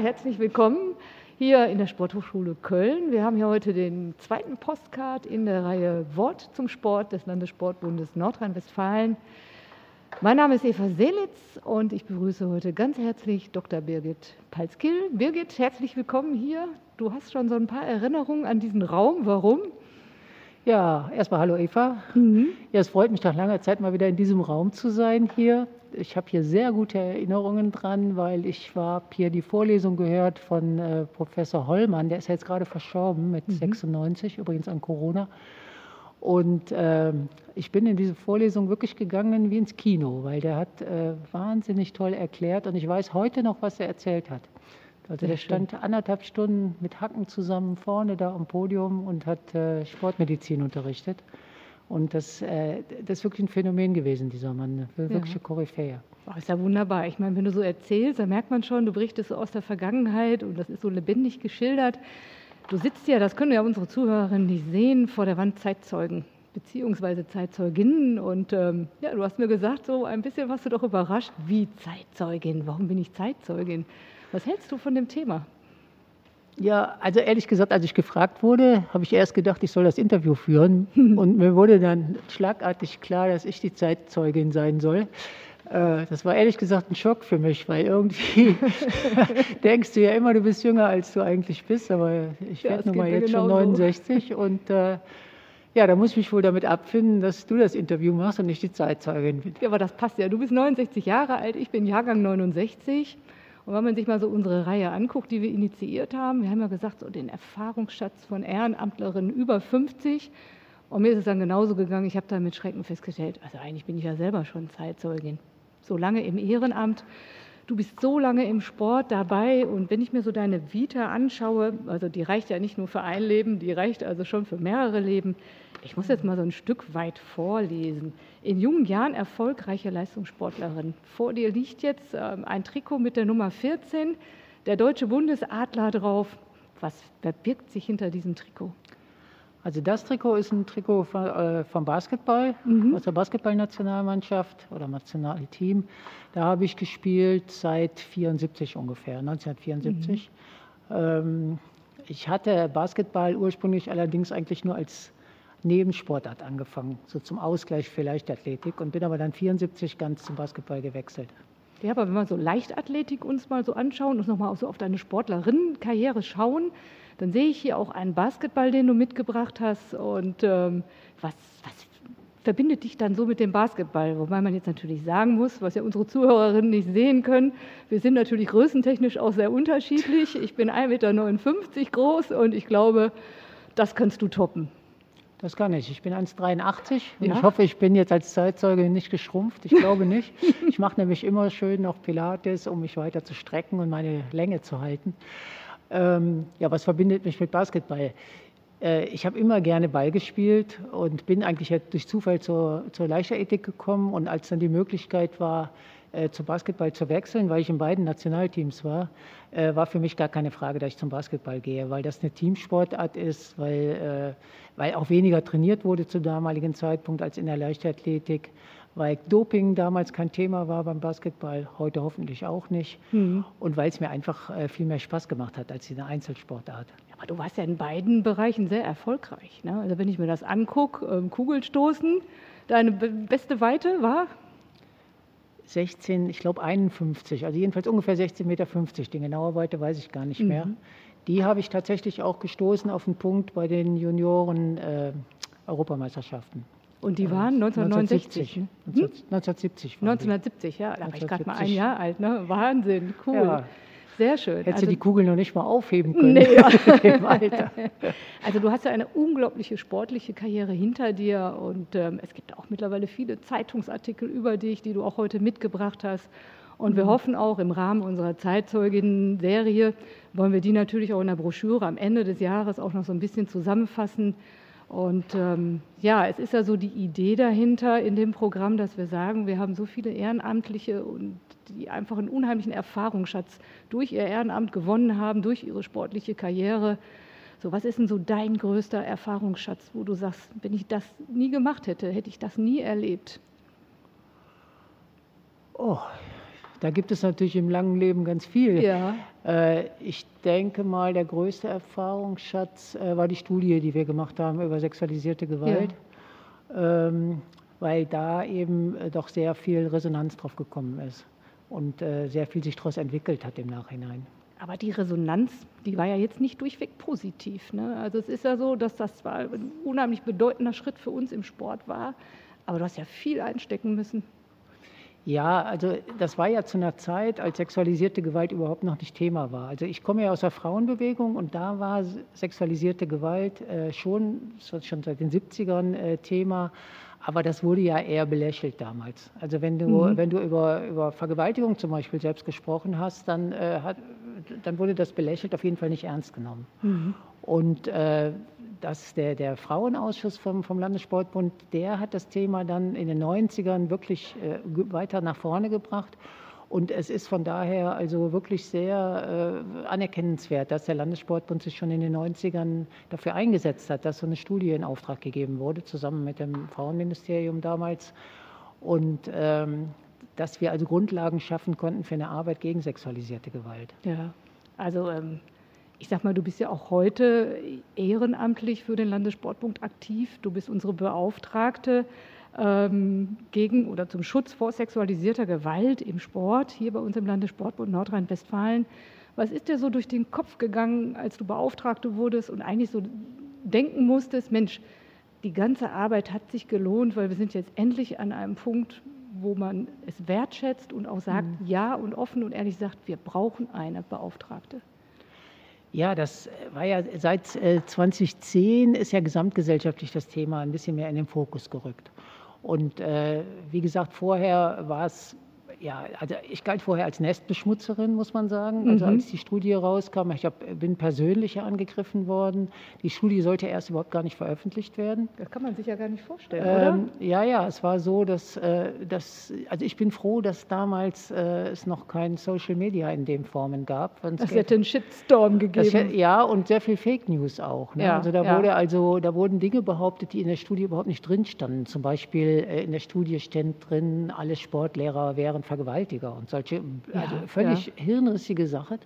Herzlich willkommen hier in der Sporthochschule Köln. Wir haben hier heute den zweiten Postcard in der Reihe Wort zum Sport des Landessportbundes Nordrhein-Westfalen. Mein Name ist Eva Seelitz und ich begrüße heute ganz herzlich Dr. Birgit Palskill. Birgit, herzlich willkommen hier. Du hast schon so ein paar Erinnerungen an diesen Raum. Warum? Ja, erstmal hallo Eva. Mhm. Ja, es freut mich nach langer Zeit mal wieder in diesem Raum zu sein hier. Ich habe hier sehr gute Erinnerungen dran, weil ich habe hier die Vorlesung gehört von äh, Professor Hollmann, der ist ja jetzt gerade verstorben mit mhm. 96, übrigens an Corona. Und äh, ich bin in diese Vorlesung wirklich gegangen wie ins Kino, weil der hat äh, wahnsinnig toll erklärt und ich weiß heute noch, was er erzählt hat. Also der stand anderthalb Stunden mit Hacken zusammen vorne da am Podium und hat äh, Sportmedizin unterrichtet. Und das, äh, das ist wirklich ein Phänomen gewesen, dieser Mann. Wirkliche ja. Koryphäe. Oh, ist ja wunderbar. Ich meine, wenn du so erzählst, dann merkt man schon, du berichtest so aus der Vergangenheit und das ist so lebendig geschildert. Du sitzt ja, das können ja unsere Zuhörerinnen nicht sehen, vor der Wand Zeitzeugen beziehungsweise Zeitzeuginnen. Und ähm, ja, du hast mir gesagt, so ein bisschen warst du doch überrascht. Wie Zeitzeugin? Warum bin ich Zeitzeugin? Was hältst du von dem Thema? Ja, also ehrlich gesagt, als ich gefragt wurde, habe ich erst gedacht, ich soll das Interview führen. Und mir wurde dann schlagartig klar, dass ich die Zeitzeugin sein soll. Äh, das war ehrlich gesagt ein Schock für mich, weil irgendwie denkst du ja immer, du bist jünger, als du eigentlich bist. Aber ich werde nun mal jetzt genau schon 69 so. und äh, ja, da muss ich mich wohl damit abfinden, dass du das Interview machst und nicht die Zeitzeugin bin. Ja, aber das passt ja. Du bist 69 Jahre alt, ich bin Jahrgang 69. Und wenn man sich mal so unsere Reihe anguckt, die wir initiiert haben, wir haben ja gesagt, so den Erfahrungsschatz von Ehrenamtlerinnen über 50. Und mir ist es dann genauso gegangen, ich habe da mit Schrecken festgestellt, also eigentlich bin ich ja selber schon Zeitzeugin. So lange im Ehrenamt, du bist so lange im Sport dabei und wenn ich mir so deine Vita anschaue, also die reicht ja nicht nur für ein Leben, die reicht also schon für mehrere Leben. Ich muss jetzt mal so ein Stück weit vorlesen. In jungen Jahren erfolgreiche Leistungssportlerin. Vor dir liegt jetzt ähm, ein Trikot mit der Nummer 14, der deutsche Bundesadler drauf. Was verbirgt sich hinter diesem Trikot? Also das Trikot ist ein Trikot äh, vom Basketball, mhm. aus der Basketballnationalmannschaft oder Nationalteam. Da habe ich gespielt seit 74 ungefähr, 1974. Mhm. Ähm, ich hatte Basketball ursprünglich allerdings eigentlich nur als Nebensportart angefangen, so zum Ausgleich für Leichtathletik und bin aber dann 74 ganz zum Basketball gewechselt. Ja, aber wenn wir so Leichtathletik uns mal so anschauen und nochmal so auf deine Sportlerinnenkarriere schauen, dann sehe ich hier auch einen Basketball, den du mitgebracht hast. Und ähm, was, was verbindet dich dann so mit dem Basketball? Wobei man jetzt natürlich sagen muss, was ja unsere Zuhörerinnen nicht sehen können, wir sind natürlich größentechnisch auch sehr unterschiedlich. Ich bin 1,59 Meter groß und ich glaube, das kannst du toppen. Das kann ich. Ich bin 1,83 und ja. ich hoffe, ich bin jetzt als Zeitzeuge nicht geschrumpft. Ich glaube nicht. ich mache nämlich immer schön noch Pilates, um mich weiter zu strecken und meine Länge zu halten. Ähm, ja, was verbindet mich mit Basketball? Äh, ich habe immer gerne Ball gespielt und bin eigentlich durch Zufall zur, zur Leichtathletik gekommen. Und als dann die Möglichkeit war, zum Basketball zu wechseln, weil ich in beiden Nationalteams war, äh, war für mich gar keine Frage, dass ich zum Basketball gehe, weil das eine Teamsportart ist, weil, äh, weil auch weniger trainiert wurde zum damaligen Zeitpunkt als in der Leichtathletik, weil Doping damals kein Thema war beim Basketball, heute hoffentlich auch nicht mhm. und weil es mir einfach äh, viel mehr Spaß gemacht hat als in der Einzelsportart. Aber du warst ja in beiden Bereichen sehr erfolgreich. Ne? Also wenn ich mir das angucke, ähm, Kugelstoßen, deine beste Weite war? 16, ich glaube 51, also jedenfalls ungefähr 16,50 Meter. Die genaue Weite weiß ich gar nicht mehr. Mhm. Die habe ich tatsächlich auch gestoßen auf den Punkt bei den Junioren-Europameisterschaften. Äh, Und die waren 1969? 1970. Hm? 1970, ja. Da war ich gerade mal ein Jahr alt. Ne? Wahnsinn, cool. Ja. Sehr schön. Hättest also, du die Kugel noch nicht mal aufheben können. Nee, ja. also du hast ja eine unglaubliche sportliche Karriere hinter dir und ähm, es gibt auch mittlerweile viele Zeitungsartikel über dich, die du auch heute mitgebracht hast. Und wir mhm. hoffen auch im Rahmen unserer Zeitzeuginnen-Serie, wollen wir die natürlich auch in der Broschüre am Ende des Jahres auch noch so ein bisschen zusammenfassen. Und ähm, ja, es ist ja so die Idee dahinter in dem Programm, dass wir sagen, wir haben so viele Ehrenamtliche und die einfach einen unheimlichen Erfahrungsschatz durch ihr Ehrenamt gewonnen haben, durch ihre sportliche Karriere. So, was ist denn so dein größter Erfahrungsschatz, wo du sagst, wenn ich das nie gemacht hätte, hätte ich das nie erlebt? Oh, Da gibt es natürlich im langen Leben ganz viel. Ja. Äh, ich denke mal, der größte Erfahrungsschatz äh, war die Studie, die wir gemacht haben über sexualisierte Gewalt. Ja. Ähm, weil da eben äh, doch sehr viel Resonanz drauf gekommen ist und sehr viel sich daraus entwickelt hat im Nachhinein. Aber die Resonanz, die war ja jetzt nicht durchweg positiv. Ne? Also es ist ja so, dass das zwar ein unheimlich bedeutender Schritt für uns im Sport war, aber du hast ja viel einstecken müssen. Ja, also das war ja zu einer Zeit, als sexualisierte Gewalt überhaupt noch nicht Thema war. Also ich komme ja aus der Frauenbewegung und da war sexualisierte Gewalt äh, schon, schon seit den 70ern äh, Thema. Aber das wurde ja eher belächelt damals. Also wenn du, mhm. wenn du über, über Vergewaltigung zum Beispiel selbst gesprochen hast, dann, äh, hat, dann wurde das belächelt, auf jeden Fall nicht ernst genommen. Mhm. Und äh, dass der, der Frauenausschuss vom, vom Landessportbund, der hat das Thema dann in den 90ern wirklich äh, weiter nach vorne gebracht. Und es ist von daher also wirklich sehr äh, anerkennenswert, dass der Landessportbund sich schon in den 90ern dafür eingesetzt hat, dass so eine Studie in Auftrag gegeben wurde, zusammen mit dem Frauenministerium damals. Und ähm, dass wir also Grundlagen schaffen konnten für eine Arbeit gegen sexualisierte Gewalt. Ja, also ähm, ich sag mal, du bist ja auch heute ehrenamtlich für den Landessportbund aktiv. Du bist unsere Beauftragte ähm, gegen oder zum Schutz vor sexualisierter Gewalt im Sport hier bei uns im Landessportbund Nordrhein-Westfalen. Was ist dir so durch den Kopf gegangen, als du Beauftragte wurdest und eigentlich so denken musstest, Mensch, die ganze Arbeit hat sich gelohnt, weil wir sind jetzt endlich an einem Punkt, wo man es wertschätzt und auch sagt, mhm. ja und offen und ehrlich sagt, wir brauchen eine Beauftragte. Ja, das war ja seit 2010 äh, ist ja gesamtgesellschaftlich das Thema ein bisschen mehr in den Fokus gerückt. Und äh, wie gesagt, vorher war es ja, also ich galt vorher als Nestbeschmutzerin, muss man sagen. Also mhm. als die Studie rauskam, ich hab, bin persönlich angegriffen worden. Die Studie sollte erst überhaupt gar nicht veröffentlicht werden. Das kann man sich ja gar nicht vorstellen, ähm, oder? Ja, ja, es war so, dass, äh, dass also ich bin froh, dass damals äh, es noch kein Social Media in dem Formen gab. Es hätte einen Shitstorm gegeben. Hätte, ja, und sehr viel Fake News auch. Ne? Ja, also da ja. wurde also, da wurden Dinge behauptet, die in der Studie überhaupt nicht drin standen. Zum Beispiel äh, in der Studie stand drin, alle Sportlehrer wären Vergewaltiger und solche, also ja, völlig ja. hirnrissige Sachen.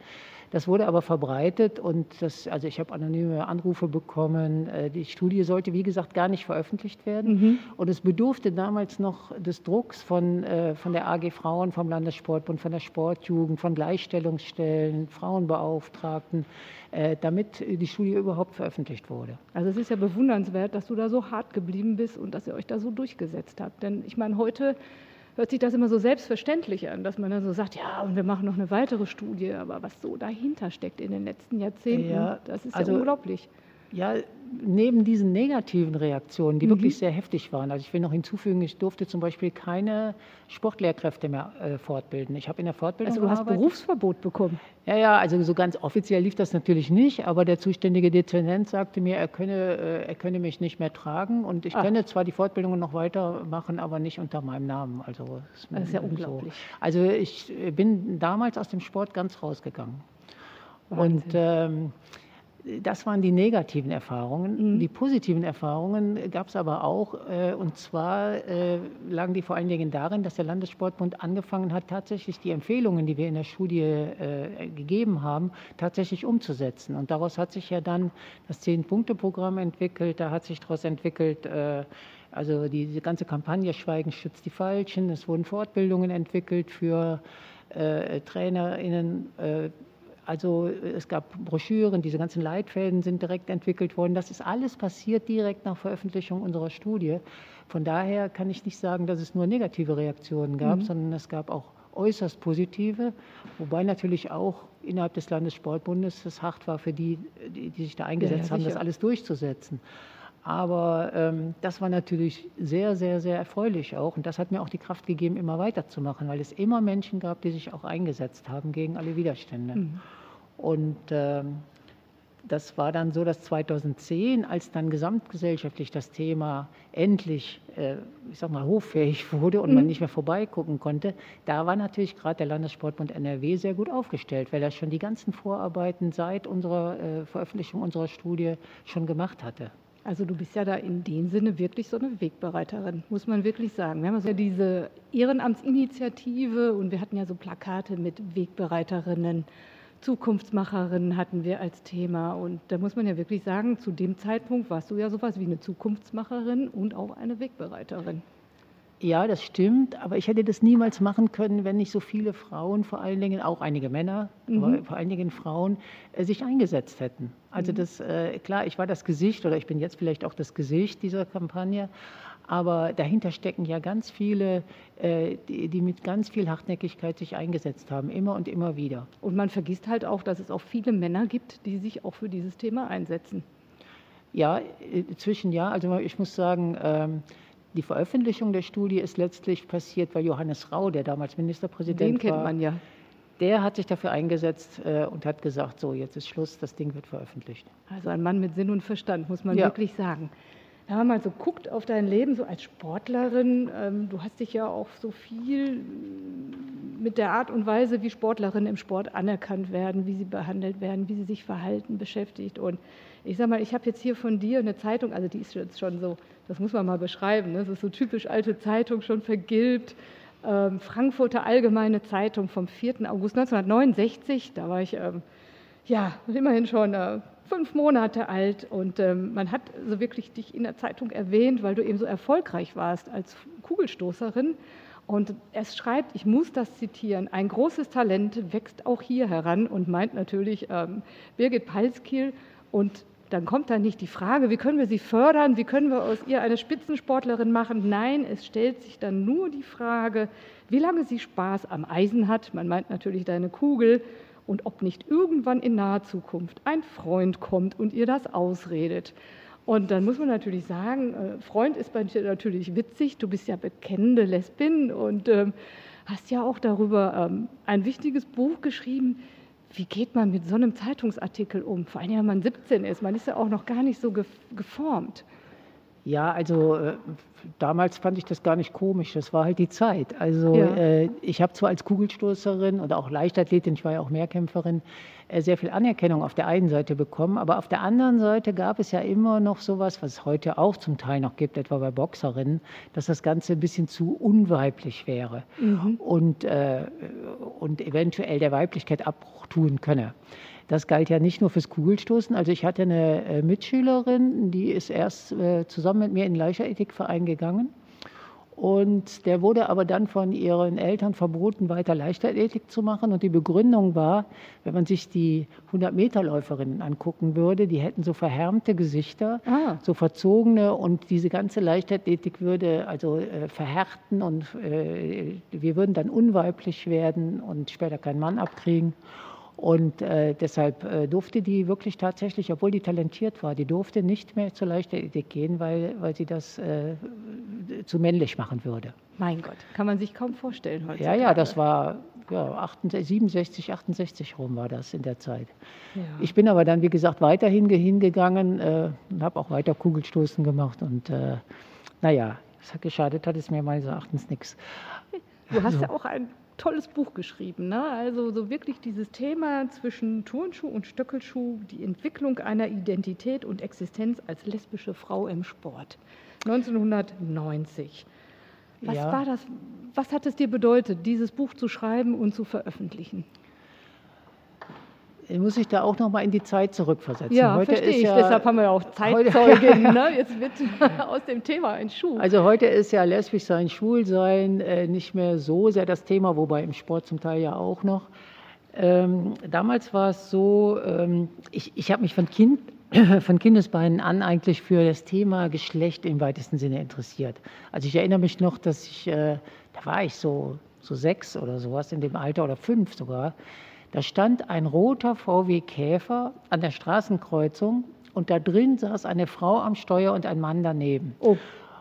Das wurde aber verbreitet und das, also ich habe anonyme Anrufe bekommen. Äh, die Studie sollte, wie gesagt, gar nicht veröffentlicht werden. Mhm. Und es bedurfte damals noch des Drucks von, äh, von der AG Frauen, vom Landessportbund, von der Sportjugend, von Gleichstellungsstellen, Frauenbeauftragten, äh, damit die Studie überhaupt veröffentlicht wurde. Also es ist ja bewundernswert, dass du da so hart geblieben bist und dass ihr euch da so durchgesetzt habt. Denn ich meine, heute hört sich das immer so selbstverständlich an, dass man dann so sagt, ja, und wir machen noch eine weitere Studie, aber was so dahinter steckt in den letzten Jahrzehnten, ja, das ist also, ja unglaublich. Ja, neben diesen negativen Reaktionen, die mhm. wirklich sehr heftig waren, also ich will noch hinzufügen, ich durfte zum Beispiel keine Sportlehrkräfte mehr äh, fortbilden. Ich habe in der Fortbildung Also du hast Berufsverbot bekommen? Ja, ja, also so ganz offiziell lief das natürlich nicht, aber der zuständige Dezernent sagte mir, er könne, äh, er könne mich nicht mehr tragen und ich Ach. könne zwar die Fortbildungen noch weitermachen, aber nicht unter meinem Namen. Also das, das ist ja unglaublich. So. Also ich bin damals aus dem Sport ganz rausgegangen. Wahnsinn. Und ähm, das waren die negativen Erfahrungen. Mhm. Die positiven Erfahrungen gab es aber auch. Äh, und zwar äh, lagen die vor allen Dingen darin, dass der Landessportbund angefangen hat, tatsächlich die Empfehlungen, die wir in der Studie äh, gegeben haben, tatsächlich umzusetzen. Und daraus hat sich ja dann das Zehn-Punkte-Programm entwickelt. Da hat sich daraus entwickelt, also diese ganze Kampagne Schweigen schützt die Falschen. Es wurden Fortbildungen entwickelt für TrainerInnen also es gab Broschüren, diese ganzen Leitfäden sind direkt entwickelt worden. Das ist alles passiert direkt nach Veröffentlichung unserer Studie. Von daher kann ich nicht sagen, dass es nur negative Reaktionen gab, mhm. sondern es gab auch äußerst positive, wobei natürlich auch innerhalb des Landessportbundes es hart war für die, die, die sich da eingesetzt ja, ja, haben, das alles durchzusetzen. Aber ähm, das war natürlich sehr, sehr, sehr erfreulich auch. Und das hat mir auch die Kraft gegeben, immer weiterzumachen, weil es immer Menschen gab, die sich auch eingesetzt haben gegen alle Widerstände. Mhm. Und ähm, das war dann so, dass 2010, als dann gesamtgesellschaftlich das Thema endlich, äh, ich sag mal, hoffähig wurde und mhm. man nicht mehr vorbeigucken konnte, da war natürlich gerade der Landessportbund NRW sehr gut aufgestellt, weil er schon die ganzen Vorarbeiten seit unserer äh, Veröffentlichung unserer Studie schon gemacht hatte. Also du bist ja da in dem Sinne wirklich so eine Wegbereiterin, muss man wirklich sagen. Wir haben also diese Ehrenamtsinitiative und wir hatten ja so Plakate mit Wegbereiterinnen, Zukunftsmacherinnen hatten wir als Thema. Und da muss man ja wirklich sagen, zu dem Zeitpunkt warst du ja sowas wie eine Zukunftsmacherin und auch eine Wegbereiterin. Ja, das stimmt, aber ich hätte das niemals machen können, wenn nicht so viele Frauen, vor allen Dingen auch einige Männer, mhm. aber vor allen Dingen Frauen, äh, sich eingesetzt hätten. Also mhm. das, äh, klar, ich war das Gesicht oder ich bin jetzt vielleicht auch das Gesicht dieser Kampagne, aber dahinter stecken ja ganz viele, äh, die, die, mit ganz viel Hartnäckigkeit sich eingesetzt haben, immer und immer wieder. Und man vergisst halt auch, dass es auch viele Männer gibt, die sich auch für dieses Thema einsetzen. Ja, inzwischen ja. Also ich muss sagen, ähm, die Veröffentlichung der Studie ist letztlich passiert, weil Johannes Rau, der damals Ministerpräsident Den war, kennt man ja. Der hat sich dafür eingesetzt äh, und hat gesagt, so jetzt ist Schluss, das Ding wird veröffentlicht. Also ein Mann mit Sinn und Verstand, muss man ja. wirklich sagen. Wenn man mal so guckt auf dein Leben, so als Sportlerin, ähm, du hast dich ja auch so viel mit der Art und Weise, wie Sportlerinnen im Sport anerkannt werden, wie sie behandelt werden, wie sie sich verhalten, beschäftigt. Und ich sag mal, ich habe jetzt hier von dir eine Zeitung, also die ist jetzt schon so das muss man mal beschreiben, ne? das ist so typisch alte Zeitung, schon vergilbt. Ähm, Frankfurter Allgemeine Zeitung vom 4. August 1969, da war ich ähm, ja immerhin schon äh, fünf Monate alt und ähm, man hat so wirklich dich in der Zeitung erwähnt, weil du eben so erfolgreich warst als Kugelstoßerin. Und es schreibt, ich muss das zitieren, ein großes Talent wächst auch hier heran und meint natürlich ähm, Birgit Palskiel. Und dann kommt da nicht die Frage, wie können wir sie fördern, wie können wir aus ihr eine Spitzensportlerin machen. Nein, es stellt sich dann nur die Frage, wie lange sie Spaß am Eisen hat. Man meint natürlich deine Kugel. Und ob nicht irgendwann in naher Zukunft ein Freund kommt und ihr das ausredet. Und dann muss man natürlich sagen, äh, Freund ist bei dir natürlich witzig, du bist ja bekennende Lesbin und ähm, hast ja auch darüber ähm, ein wichtiges Buch geschrieben, wie geht man mit so einem Zeitungsartikel um? Vor allem, wenn man 17 ist, man ist ja auch noch gar nicht so geformt. Ja, also äh, damals fand ich das gar nicht komisch, das war halt die Zeit. Also ja. äh, ich habe zwar als Kugelstoßerin oder auch Leichtathletin, ich war ja auch Mehrkämpferin, äh, sehr viel Anerkennung auf der einen Seite bekommen, aber auf der anderen Seite gab es ja immer noch sowas, was es heute auch zum Teil noch gibt, etwa bei Boxerinnen, dass das Ganze ein bisschen zu unweiblich wäre mhm. und, äh, und eventuell der Weiblichkeit Abbruch tun könne. Das galt ja nicht nur fürs Kugelstoßen. Also ich hatte eine äh, Mitschülerin, die ist erst äh, zusammen mit mir in den Leichtathletikverein gegangen. Und der wurde aber dann von ihren Eltern verboten, weiter Leichtathletik zu machen. Und die Begründung war, wenn man sich die 100-Meter-Läuferinnen angucken würde, die hätten so verhärmte Gesichter, ah. so verzogene und diese ganze Leichtathletik würde also äh, verhärten und äh, wir würden dann unweiblich werden und später keinen Mann abkriegen. Und äh, deshalb äh, durfte die wirklich tatsächlich, obwohl die talentiert war, die durfte nicht mehr zur Leichtathletik gehen, weil, weil sie das äh, zu männlich machen würde. Mein Gott, kann man sich kaum vorstellen heute. Ja, ja, das war ja, 68, 67, 68 rum war das in der Zeit. Ja. Ich bin aber dann, wie gesagt, weiterhin hingegangen äh, und habe auch weiter Kugelstoßen gemacht. Und äh, naja, es hat geschadet, hat es mir meines Erachtens nichts. Du hast also. ja auch ein tolles Buch geschrieben. Ne? Also so wirklich dieses Thema zwischen Turnschuh und Stöckelschuh, die Entwicklung einer Identität und Existenz als lesbische Frau im Sport. 1990. Was ja. war das? Was hat es dir bedeutet, dieses Buch zu schreiben und zu veröffentlichen? Muss ich da auch noch mal in die Zeit zurückversetzen. Ja, heute verstehe ich. Ja, Deshalb haben wir ja auch Zeitzeugin. ne? Jetzt wird aus dem Thema ein Schuh. Also heute ist ja lesbisch sein, schwul sein äh, nicht mehr so sehr das Thema, wobei im Sport zum Teil ja auch noch. Ähm, damals war es so, ähm, ich, ich habe mich von, kind, von Kindesbeinen an eigentlich für das Thema Geschlecht im weitesten Sinne interessiert. Also ich erinnere mich noch, dass ich, äh, da war ich so, so sechs oder sowas in dem Alter oder fünf sogar, da stand ein roter VW Käfer an der Straßenkreuzung und da drin saß eine Frau am Steuer und ein Mann daneben. Oh.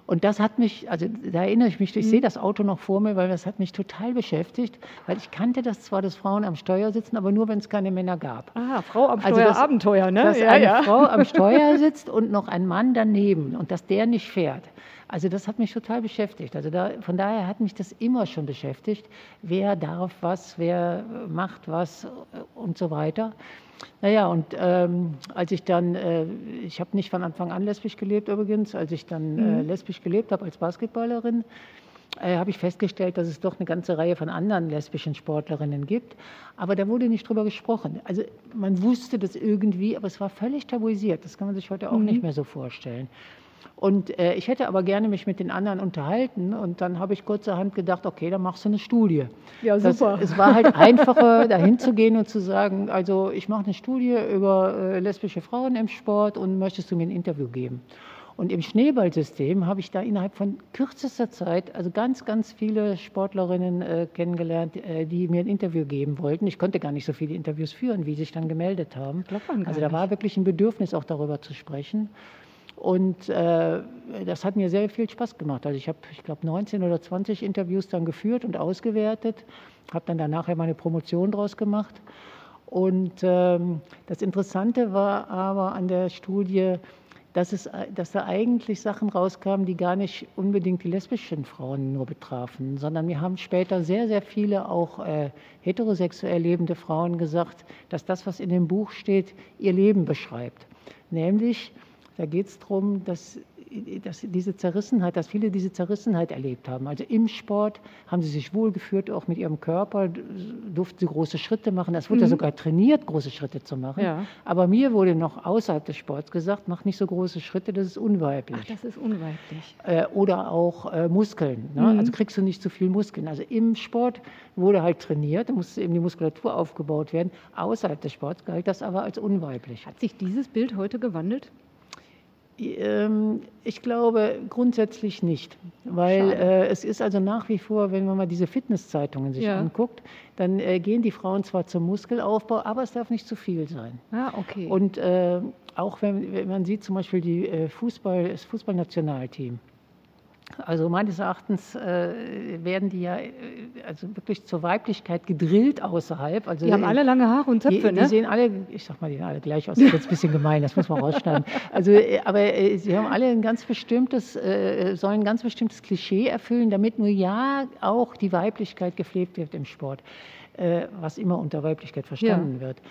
Und das hat mich, also da erinnere ich mich, ich mhm. sehe das Auto noch vor mir, weil das hat mich total beschäftigt, weil ich kannte das zwar, dass Frauen am Steuer sitzen, aber nur, wenn es keine Männer gab. Ah, Frau am Steuer, also das, Abenteuer, ne? Dass ja, eine ja. Frau am Steuer sitzt und noch ein Mann daneben und dass der nicht fährt. Also das hat mich total beschäftigt. Also da, von daher hat mich das immer schon beschäftigt. Wer darf was, wer macht was und so weiter. Naja, und ähm, als ich dann, äh, ich habe nicht von Anfang an lesbisch gelebt übrigens, als ich dann äh, mhm. äh, lesbisch gelebt habe als Basketballerin, äh, habe ich festgestellt, dass es doch eine ganze Reihe von anderen lesbischen Sportlerinnen gibt. Aber da wurde nicht drüber gesprochen. Also man wusste das irgendwie, aber es war völlig tabuisiert. Das kann man sich heute auch mhm. nicht mehr so vorstellen. Und äh, ich hätte aber gerne mich mit den anderen unterhalten. Und dann habe ich kurzerhand gedacht, okay, dann machst du eine Studie. Ja, super. Das, es war halt einfacher, dahin zu gehen und zu sagen, also ich mache eine Studie über äh, lesbische Frauen im Sport und möchtest du mir ein Interview geben? Und im Schneeballsystem habe ich da innerhalb von kürzester Zeit also ganz, ganz viele Sportlerinnen äh, kennengelernt, äh, die mir ein Interview geben wollten. Ich konnte gar nicht so viele Interviews führen, wie sich dann gemeldet haben. Also da war wirklich ein Bedürfnis auch darüber zu sprechen. Und äh, das hat mir sehr viel Spaß gemacht. Also ich habe, ich glaube, 19 oder 20 Interviews dann geführt und ausgewertet, habe dann danach meine Promotion draus gemacht. Und ähm, das Interessante war aber an der Studie, dass, es, dass da eigentlich Sachen rauskamen, die gar nicht unbedingt die lesbischen Frauen nur betrafen, sondern mir haben später sehr, sehr viele auch äh, heterosexuell lebende Frauen gesagt, dass das, was in dem Buch steht, ihr Leben beschreibt. Nämlich, da geht es darum, dass dass diese Zerrissenheit, dass viele diese Zerrissenheit erlebt haben. Also im Sport haben sie sich wohlgeführt, auch mit ihrem Körper, durften sie große Schritte machen. Es wurde mhm. ja sogar trainiert, große Schritte zu machen. Ja. Aber mir wurde noch außerhalb des Sports gesagt, mach nicht so große Schritte, das ist unweiblich. Ach, das ist unweiblich. Äh, oder auch äh, Muskeln. Ne? Mhm. Also kriegst du nicht zu viel Muskeln. Also im Sport wurde halt trainiert, da musste eben die Muskulatur aufgebaut werden. Außerhalb des Sports galt das aber als unweiblich. Hat sich dieses Bild heute gewandelt? Ähm, ich glaube grundsätzlich nicht, weil äh, es ist also nach wie vor, wenn man mal diese Fitnesszeitungen sich ja. anguckt, dann äh, gehen die Frauen zwar zum Muskelaufbau, aber es darf nicht zu viel sein. Ah, okay. Und äh, auch wenn, wenn, man sieht zum Beispiel die äh, Fußball, das Fußballnationalteam, also meines Erachtens äh, werden die ja äh, also wirklich zur Weiblichkeit gedrillt außerhalb. Also die haben alle lange Haare und Zöpfe, die, ne? Die sehen alle, ich sag mal, die sehen alle gleich aus. Das ist jetzt ein bisschen gemein, das muss man rausschneiden. Also, äh, aber äh, sie haben alle ein ganz bestimmtes, äh, sollen ein ganz bestimmtes Klischee erfüllen, damit nur ja auch die Weiblichkeit gepflegt wird im Sport, äh, was immer unter Weiblichkeit verstanden ja. wird.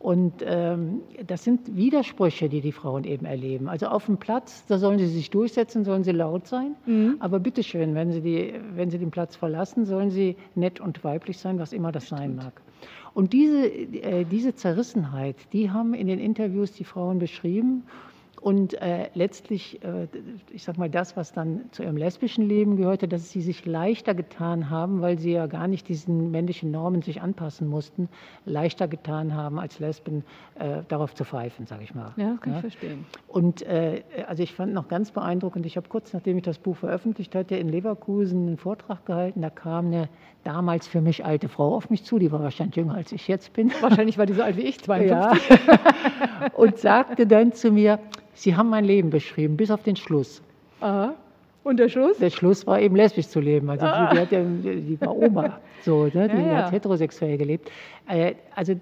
Und ähm, das sind Widersprüche, die die Frauen eben erleben. Also auf dem Platz, da sollen sie sich durchsetzen, sollen sie laut sein. Mhm. Aber bitteschön, wenn sie, die, wenn sie den Platz verlassen, sollen sie nett und weiblich sein, was immer das sein mag. Und diese, äh, diese Zerrissenheit, die haben in den Interviews die Frauen beschrieben. Und äh, letztlich, äh, ich sag mal, das, was dann zu ihrem lesbischen Leben gehörte, dass sie sich leichter getan haben, weil sie ja gar nicht diesen männlichen Normen sich anpassen mussten, leichter getan haben, als Lesben äh, darauf zu pfeifen, sage ich mal. Ja, kann ja? ich verstehen. Und äh, also ich fand noch ganz beeindruckend, ich habe kurz nachdem ich das Buch veröffentlicht hatte, in Leverkusen einen Vortrag gehalten, da kam eine damals für mich alte Frau auf mich zu, die war wahrscheinlich jünger als ich jetzt bin. Wahrscheinlich war die so alt wie ich, 52. Ja. Und sagte dann zu mir, Sie haben mein Leben beschrieben, bis auf den Schluss. Aha. Und der Schluss? Der Schluss war eben lesbisch zu leben. Also ah. die, die, ja, die war Oma, so, ne? die ja, ja. hat heterosexuell gelebt. Äh, also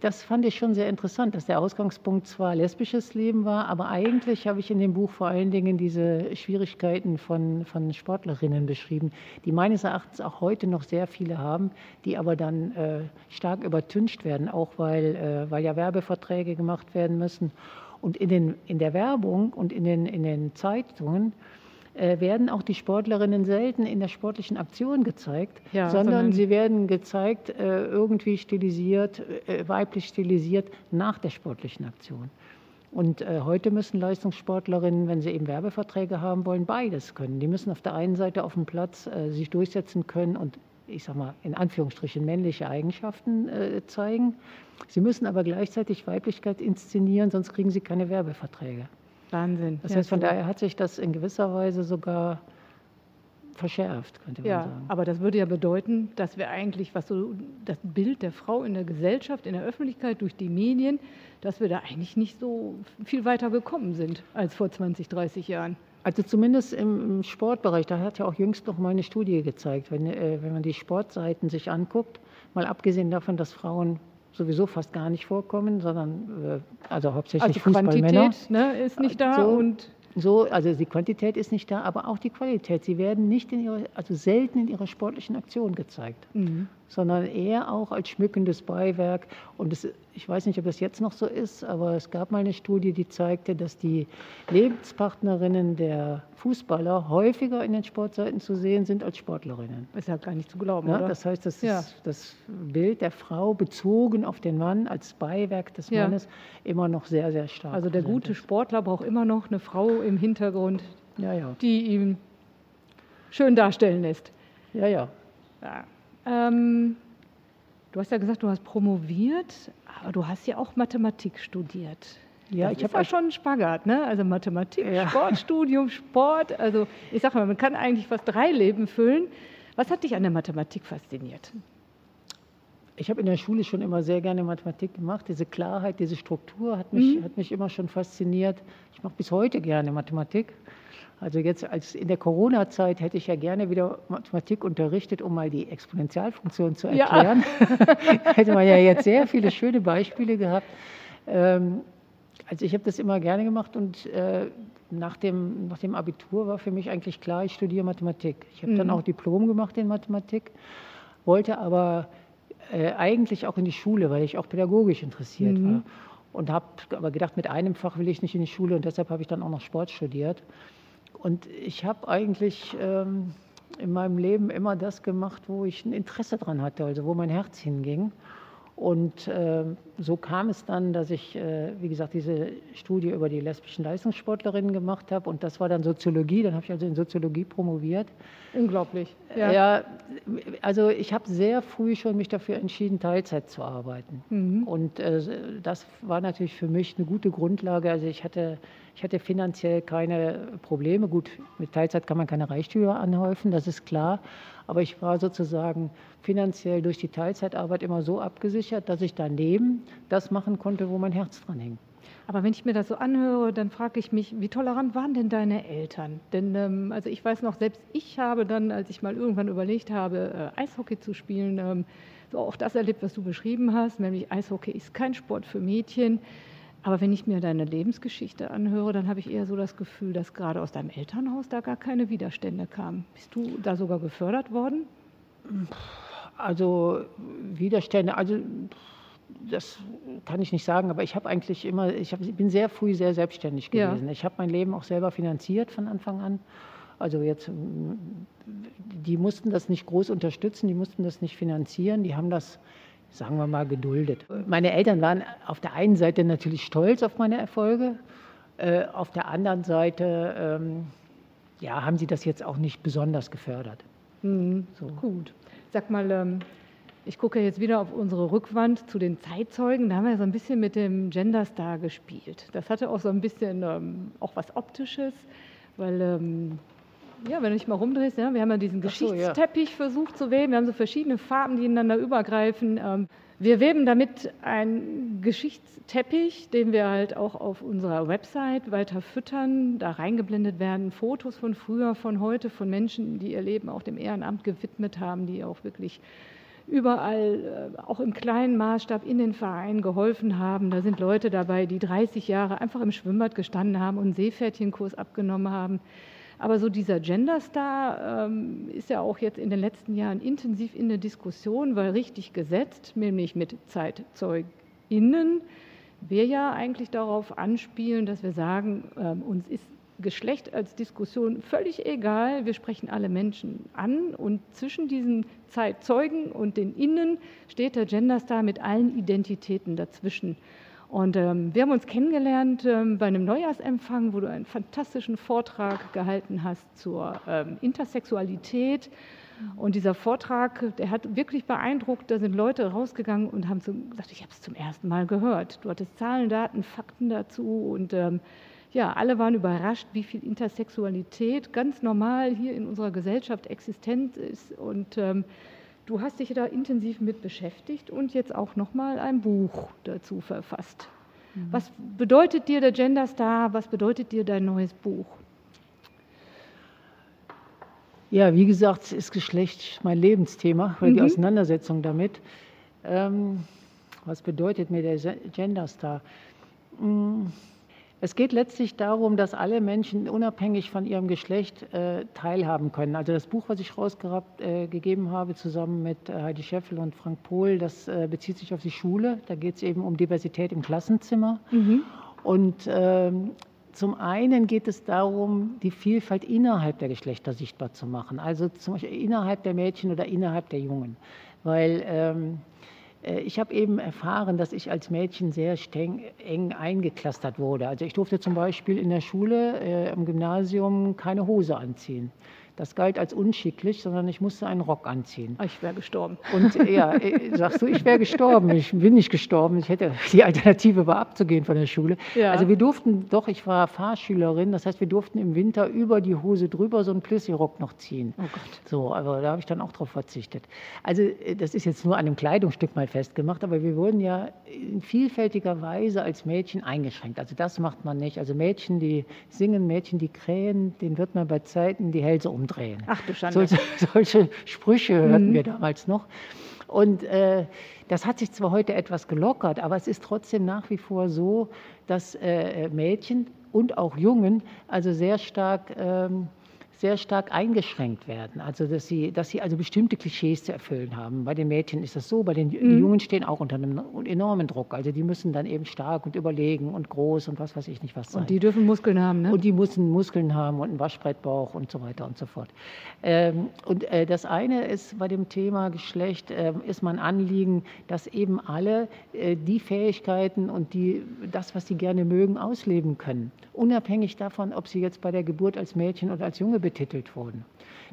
das fand ich schon sehr interessant, dass der Ausgangspunkt zwar lesbisches Leben war, aber eigentlich habe ich in dem Buch vor allen Dingen diese Schwierigkeiten von, von Sportlerinnen beschrieben, die meines Erachtens auch heute noch sehr viele haben, die aber dann äh, stark übertüncht werden, auch weil, äh, weil ja Werbeverträge gemacht werden müssen. Und in, den, in der Werbung und in den, in den Zeitungen äh, werden auch die Sportlerinnen selten in der sportlichen Aktion gezeigt, ja, sondern, sondern, sie werden gezeigt, äh, irgendwie stilisiert, äh, weiblich stilisiert nach der sportlichen Aktion. Und äh, heute müssen Leistungssportlerinnen, wenn sie eben Werbeverträge haben wollen, beides können. Die müssen auf der einen Seite auf dem Platz äh, sich durchsetzen können und ich sage mal, in Anführungsstrichen männliche Eigenschaften äh, zeigen. Sie müssen aber gleichzeitig Weiblichkeit inszenieren, sonst kriegen sie keine Werbeverträge. Wahnsinn. Das heißt, von daher hat sich das in gewisser Weise sogar verschärft, könnte man ja, sagen. Aber das würde ja bedeuten, dass wir eigentlich, was so das Bild der Frau in der Gesellschaft, in der Öffentlichkeit, durch die Medien, dass wir da eigentlich nicht so viel weiter gekommen sind als vor 20, 30 Jahren. Also zumindest im, im Sportbereich, da hat ja auch jüngst noch mal eine Studie gezeigt, wenn, äh, wenn man die Sportseiten sich anguckt, mal abgesehen davon, dass Frauen sowieso fast gar nicht vorkommen, sondern äh, also hauptsächlich also Fußballmänner. Quantität ne, ist nicht da so, und so, also die Quantität ist nicht da, aber auch die Qualität. Sie werden nicht in ihre, also selten in ihrer sportlichen Aktion gezeigt. Mhm. Sondern eher auch als schmückendes Beiwerk. Und es, ich weiß nicht, ob das jetzt noch so ist, aber es gab mal eine Studie, die zeigte, dass die Lebenspartnerinnen der Fußballer häufiger in den Sportseiten zu sehen sind als Sportlerinnen. Ist ja gar nicht zu glauben, ja, oder? Das heißt, das ja. das Bild der Frau bezogen auf den Mann als Beiwerk des ja. Mannes immer noch sehr, sehr stark. Also der gute ist. Sportler braucht immer noch eine Frau im Hintergrund, die ihm schön darstellen lässt. Ja, ja. ja. Ähm, du hast ja gesagt, du hast promoviert, aber du hast ja auch Mathematik studiert. Ja, das ich habe ja schon einen Spagat, ne? Also Mathematik, ja. Sportstudium, Sport. Also ich sage mal, man kann eigentlich fast drei Leben füllen. Was hat dich an der Mathematik fasziniert? Ich habe in der Schule schon immer sehr gerne Mathematik gemacht. Diese Klarheit, diese Struktur hat mich, mhm. hat mich immer schon fasziniert. Ich mache bis heute gerne Mathematik. Also jetzt als in der Corona-Zeit hätte ich ja gerne wieder Mathematik unterrichtet, um mal die Exponentialfunktion zu erklären. Ja. hätte man ja jetzt sehr viele schöne Beispiele gehabt. Ähm, also ich habe das immer gerne gemacht und äh, nach, dem, nach dem Abitur war für mich eigentlich klar, ich studiere Mathematik. Ich habe mhm. dann auch Diplom gemacht in Mathematik, wollte aber äh, eigentlich auch in die Schule, weil ich auch pädagogisch interessiert mhm. war. Und habe aber gedacht, mit einem Fach will ich nicht in die Schule und deshalb habe ich dann auch noch Sport studiert. Und ich habe eigentlich ähm, in meinem Leben immer das gemacht, wo ich ein Interesse dran hatte, also wo mein Herz hinging. Und äh, so kam es dann, dass ich, äh, wie gesagt, diese Studie über die lesbischen Leistungssportlerinnen gemacht habe. Und das war dann Soziologie. Dann habe ich also in Soziologie promoviert. Unglaublich. Ja, ja also ich habe sehr früh schon mich dafür entschieden, Teilzeit zu arbeiten. Mhm. Und äh, das war natürlich für mich eine gute Grundlage. Also ich hatte, ich hatte finanziell keine Probleme. Gut, mit Teilzeit kann man keine Reichtümer anhäufen, das ist klar. Aber ich war sozusagen finanziell durch die Teilzeitarbeit immer so abgesichert, dass ich daneben das machen konnte, wo mein Herz dran hing. Aber wenn ich mir das so anhöre, dann frage ich mich, wie tolerant waren denn deine Eltern? Denn ähm, also ich weiß noch, selbst ich habe dann, als ich mal irgendwann überlegt habe, äh, Eishockey zu spielen, ähm, so auch das erlebt, was du beschrieben hast, nämlich Eishockey ist kein Sport für Mädchen. Aber wenn ich mir deine Lebensgeschichte anhöre, dann habe ich eher so das Gefühl, dass gerade aus deinem Elternhaus da gar keine Widerstände kamen. Bist du da sogar gefördert worden? Also Widerstände, also das kann ich nicht sagen, aber ich habe eigentlich immer, ich hab, bin sehr früh sehr selbstständig gewesen. Ja. Ich habe mein Leben auch selber finanziert von Anfang an. Also jetzt, die mussten das nicht groß unterstützen, die mussten das nicht finanzieren, die haben das sagen wir mal, geduldet. Meine Eltern waren auf der einen Seite natürlich stolz auf meine Erfolge, äh, auf der anderen Seite ähm, ja, haben sie das jetzt auch nicht besonders gefördert. Mhm. So. Gut. Sag mal, ähm, ich gucke jetzt wieder auf unsere Rückwand zu den Zeitzeugen. Da haben wir so ein bisschen mit dem Genderstar gespielt. Das hatte auch so ein bisschen ähm, auch was Optisches, weil ähm, ja, wenn du dich mal rumdrehst, ja, wir haben ja diesen Geschichtsteppich so, ja. versucht zu weben. Wir haben so verschiedene Farben, die ineinander übergreifen. Ähm, wir weben damit einen Geschichtsteppich, den wir halt auch auf unserer Website weiter füttern. Da reingeblendet werden Fotos von früher, von heute, von Menschen, die ihr Leben auch dem Ehrenamt gewidmet haben, die auch wirklich überall, äh, auch im kleinen Maßstab in den Vereinen geholfen haben. Da sind Leute dabei, die 30 Jahre einfach im Schwimmbad gestanden haben und einen Seepferdchenkurs abgenommen haben. Aber so dieser Genderstar ähm, ist ja auch jetzt in den letzten Jahren intensiv in der Diskussion, weil richtig gesetzt, nämlich mit ZeitzeugInnen, wir ja eigentlich darauf anspielen, dass wir sagen, ähm, uns ist Geschlecht als Diskussion völlig egal. Wir sprechen alle Menschen an und zwischen diesen Zeitzeugen und den Innen steht der Genderstar mit allen Identitäten dazwischen. Und ähm, wir haben uns kennengelernt ähm, bei einem Neujahrsempfang, wo du einen fantastischen Vortrag gehalten hast zur ähm, Intersexualität. Und dieser Vortrag, der hat wirklich beeindruckt. Da sind Leute rausgegangen und haben gesagt, ich habe es zum ersten Mal gehört. Du hattest Zahlen, Daten, Fakten dazu und ähm, ja, alle waren überrascht, wie viel Intersexualität ganz normal hier in unserer Gesellschaft existent ist. Und ähm, Du hast dich da intensiv mit beschäftigt und jetzt auch nochmal ein Buch dazu verfasst. Mhm. Was bedeutet dir der Gender Star? Was bedeutet dir dein neues Buch? Ja, wie gesagt, ist Geschlecht mein Lebensthema, oder mhm. die Auseinandersetzung damit. Ähm, was bedeutet mir der Gender Star? Mm, Es geht letztlich darum, dass alle Menschen unabhängig von ihrem Geschlecht äh, teilhaben können. Also das Buch, was ich rausgegeben äh, habe, zusammen mit äh, Heidi Scheffel und Frank Pohl, das äh, bezieht sich auf die Schule. Da geht es eben um Diversität im Klassenzimmer. Mhm. Und ähm, zum einen geht es darum, die Vielfalt innerhalb der Geschlechter sichtbar zu machen, also zum Beispiel innerhalb der Mädchen oder innerhalb der Jungen. Weil ähm, äh, ich habe eben erfahren, dass ich als Mädchen sehr streng, eng eingeklustert wurde. Also ich durfte zum Beispiel in der Schule, äh, im Gymnasium keine Hose anziehen. Das galt als unschicklich, sondern ich musste einen Rock anziehen. Ah, ich wäre gestorben. Und ja, äh, sagst du, ich wäre gestorben. Ich bin nicht gestorben. Ich hätte die Alternative war abzugehen von der Schule. Ja. Also wir durften, doch, ich war Fahrschülerin, das heißt, wir durften im Winter über die Hose drüber so einen Plüssi-Rock noch ziehen. Oh Gott. So, aber da habe ich dann auch drauf verzichtet. Also äh, das ist jetzt nur an einem Kleidungsstück mal festgemacht, aber wir wurden ja in vielfältiger Weise als Mädchen eingeschränkt. Also das macht man nicht. Also Mädchen, die singen, Mädchen, die krähen, denen wird man bei Zeiten die Hälse um umdrehen. Ach du Schande. Solche, solche Sprüche hörten mhm. wir damals noch. Und äh, das hat sich zwar heute etwas gelockert, aber es ist trotzdem nach wie vor so, dass äh, Mädchen und auch Jungen also sehr stark ähm, sehr stark eingeschränkt werden. Also dass sie, dass sie also bestimmte Klischees zu erfüllen haben. Bei den Mädchen ist das so, bei den mhm. Jungen stehen auch unter einem enormen Druck. Also die müssen dann eben stark und überlegen und groß und was weiß ich nicht was sein. Und die dürfen Muskeln haben, ne? Und die müssen Muskeln haben und einen Waschbrettbauch und so weiter und so fort. Ähm, und äh, das eine ist bei dem Thema Geschlecht, äh, ist mein Anliegen, dass eben alle äh, die Fähigkeiten und die, das, was sie gerne mögen, ausleben können. Unabhängig davon, ob sie jetzt bei der Geburt als Mädchen oder als Junge betitelt wurden.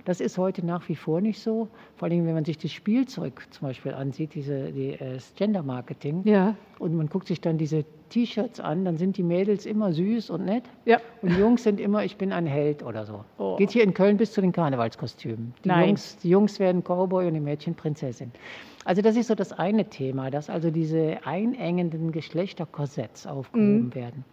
Das ist heute nach wie vor nicht so. Vor allem, wenn man sich das Spielzeug zum Beispiel ansieht, diese, die, äh, das Gender Marketing, ja. und man guckt sich dann diese T-Shirts an, dann sind die Mädels immer süß und nett. Ja. Und die Jungs sind immer, ich bin ein Held oder so. Oh. Geht hier in Köln bis zu den Karnevalskostümen. Die, Nein. Jungs, die Jungs werden Cowboy und die Mädchen Prinzessin. Also das ist so das eine Thema, dass also diese einengenden Geschlechterkorsetts aufgehoben mhm. werden.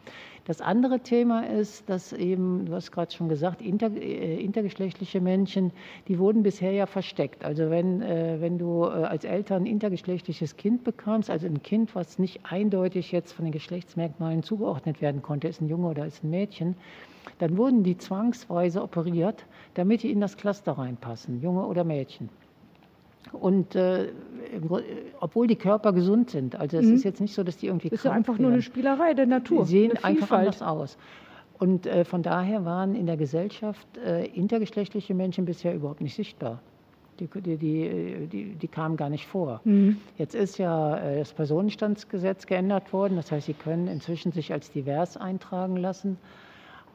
Das andere Thema ist, dass eben, du hast gerade schon gesagt, inter, äh, intergeschlechtliche Menschen, die wurden bisher ja versteckt. Also wenn, äh, wenn du äh, als Eltern ein intergeschlechtliches Kind bekamst, also ein Kind, was nicht eindeutig jetzt von den Geschlechtsmerkmalen zugeordnet werden konnte, ist ein Junge oder ist ein Mädchen, dann wurden die zwangsweise operiert, damit die in das Cluster reinpassen, Junge oder Mädchen. Und äh, obwohl die Körper gesund sind, also es mhm. ist jetzt nicht so, dass die irgendwie Das ist ja einfach werden. nur eine Spielerei der Natur. Die sehen einfach anders aus. Und äh, von daher waren in der Gesellschaft äh, intergeschlechtliche Menschen bisher überhaupt nicht sichtbar. Die, die, die, die, die kamen gar nicht vor. Mhm. Jetzt ist ja äh, das Personenstandsgesetz geändert worden. Das heißt, sie können inzwischen sich als divers eintragen lassen.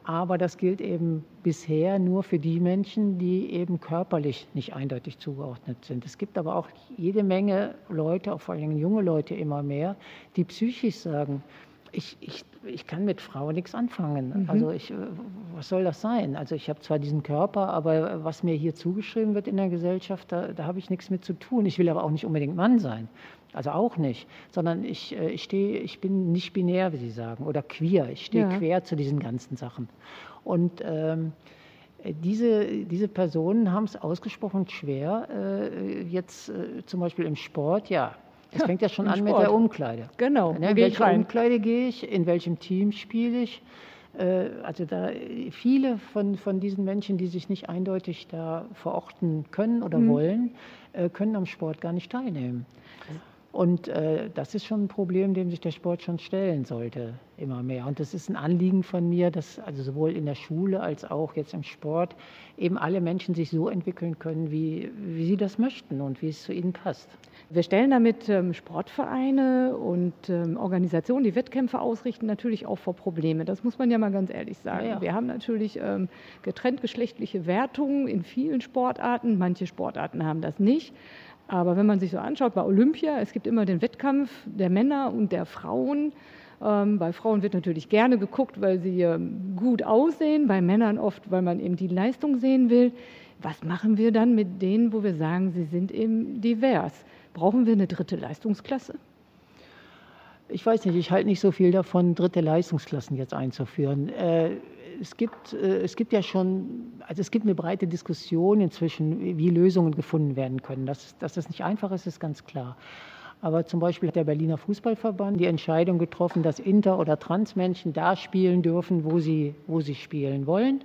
Aber das gilt eben bisher nur für die Menschen, die eben körperlich nicht eindeutig zugeordnet sind. Es gibt aber auch jede Menge Leute, auch vor allem junge Leute immer mehr, die psychisch sagen, ich, ich, ich kann mit Frauen nichts anfangen. Mhm. Also ich, was soll das sein? Also ich habe zwar diesen Körper, aber was mir hier zugeschrieben wird in der Gesellschaft, da, da habe ich nichts mit zu tun. Ich will aber auch nicht unbedingt Mann sein. Also auch nicht, sondern ich, äh, ich, stehe, ich bin nicht binär, wie Sie sagen, oder queer. Ich stehe ja. quer zu diesen ganzen Sachen. Und ähm, diese, diese Personen haben es ausgesprochen schwer, äh, jetzt äh, zum Beispiel im Sport, ja. Es fängt ja schon an Sport. mit der Umkleide. Genau. Ne, in welche Umkleide gehe ich? In welchem Team spiele ich? Äh, also da viele von, von diesen Menschen, die sich nicht eindeutig da verorten können oder mhm. wollen, äh, können am Sport gar nicht teilnehmen. Und äh, das ist schon ein Problem, dem sich der Sport schon stellen sollte, immer mehr. Und das ist ein Anliegen von mir, dass also sowohl in der Schule als auch jetzt im Sport eben alle Menschen sich so entwickeln können, wie, wie sie das möchten und wie es zu ihnen passt. Wir stellen damit ähm, Sportvereine und ähm, Organisationen, die Wettkämpfe ausrichten, natürlich auch vor Probleme. Das muss man ja mal ganz ehrlich sagen. Ja, ja. Wir haben natürlich ähm, getrennt geschlechtliche Wertungen in vielen Sportarten. Manche Sportarten haben das nicht. Aber wenn man sich so anschaut, bei Olympia, es gibt immer den Wettkampf der Männer und der Frauen. Ähm, bei Frauen wird natürlich gerne geguckt, weil sie ähm, gut aussehen, bei Männern oft, weil man eben die Leistung sehen will. Was machen wir dann mit denen, wo wir sagen, sie sind eben divers? Brauchen wir eine dritte Leistungsklasse? Ich weiß nicht, ich halte nicht so viel davon, dritte Leistungsklassen jetzt einzuführen. Äh, es gibt, äh, es gibt ja schon, also es gibt eine breite Diskussion inzwischen, wie Lösungen gefunden werden können. Dass, dass das nicht einfach ist, ist ganz klar. Aber zum Beispiel hat der Berliner Fußballverband die Entscheidung getroffen, dass Inter- oder Transmenschen da spielen dürfen, wo sie, wo sie spielen wollen.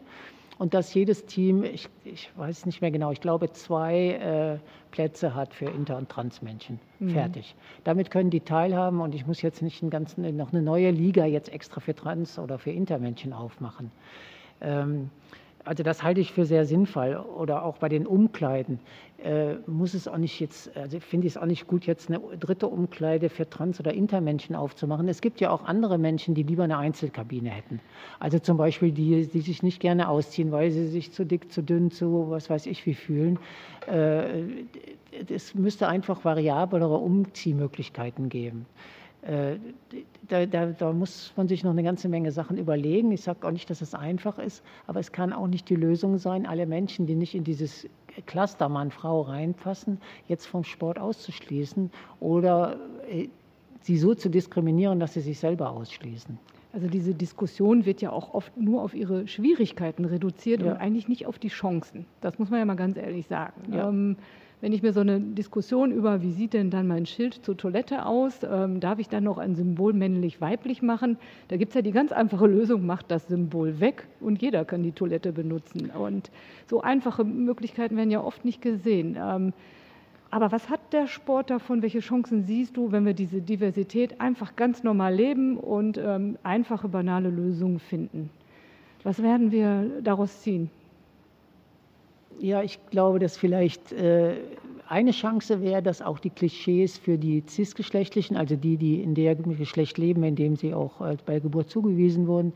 Und dass jedes Team, ich, ich weiß nicht mehr genau, ich glaube zwei äh, Plätze hat für Inter- und Transmenschen. Mhm. Fertig. Damit können die teilhaben und ich muss jetzt nicht einen ganzen, noch eine neue Liga jetzt extra für Trans- oder für Intermenschen aufmachen. Ähm, also das halte ich für sehr sinnvoll. Oder auch bei den Umkleiden äh, muss es auch nicht jetzt, also finde ich es auch nicht gut, jetzt eine dritte Umkleide für Trans- oder Intermenschen aufzumachen. Es gibt ja auch andere Menschen, die lieber eine Einzelkabine hätten. Also zum Beispiel die, die sich nicht gerne ausziehen, weil sie sich zu dick, zu dünn, zu was weiß ich wie fühlen. Äh, es müsste einfach variablere Umziehmöglichkeiten geben. Äh, da, da, da, muss man sich noch eine ganze Menge Sachen überlegen. Ich sage auch nicht, dass es einfach ist, aber es kann auch nicht die Lösung sein, alle Menschen, die nicht in dieses Cluster Mann-Frau reinpassen, jetzt vom Sport auszuschließen oder äh, sie so zu diskriminieren, dass sie sich selber ausschließen. Also diese Diskussion wird ja auch oft nur auf ihre Schwierigkeiten reduziert ja. und eigentlich nicht auf die Chancen. Das muss man ja mal ganz ehrlich sagen. Ja. Ähm, wenn ich mir so eine Diskussion über, wie sieht denn dann mein Schild zur Toilette aus, ähm, darf ich dann noch ein Symbol männlich-weiblich machen? Da gibt es ja die ganz einfache Lösung, macht das Symbol weg und jeder kann die Toilette benutzen. Und so einfache Möglichkeiten werden ja oft nicht gesehen. Ähm, aber was hat der Sport davon? Welche Chancen siehst du, wenn wir diese Diversität einfach ganz normal leben und ähm, einfache, banale Lösungen finden? Was werden wir daraus ziehen? Ja, ich glaube, dass vielleicht äh, eine Chance wäre, dass auch die Klischees für die cisgeschlechtlichen, also die, die in der Geschlecht leben, in dem sie auch äh, bei Geburt zugewiesen wurden,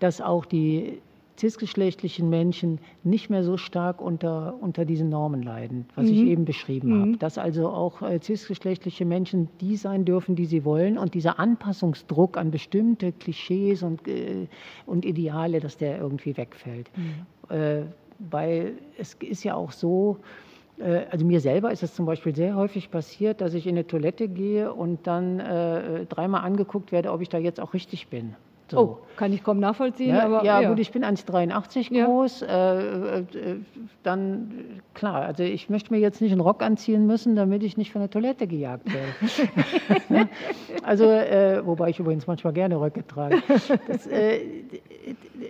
dass auch die cisgeschlechtlichen Menschen nicht mehr so stark unter, unter diesen Normen leiden, was mhm. ich eben beschrieben mhm. habe. Dass also auch äh, cisgeschlechtliche Menschen die sein dürfen, die sie wollen und dieser Anpassungsdruck an bestimmte Klischees und, äh, und Ideale, dass der irgendwie wegfällt. Mhm. Äh, weil es ist ja auch so, äh, also mir selber ist es zum Beispiel sehr häufig passiert, dass ich in eine Toilette gehe und dann äh, dreimal angeguckt werde, ob ich da jetzt auch richtig bin. So. Oh, kann ich kaum nachvollziehen. Ja, aber, ja, ja. gut, ich bin 1,83 ja. groß. Äh, äh, dann, klar, also ich möchte mir jetzt nicht einen Rock anziehen müssen, damit ich nicht von der Toilette gejagt werde. also, äh, wobei ich übrigens manchmal gerne Röcke trage. Das, äh,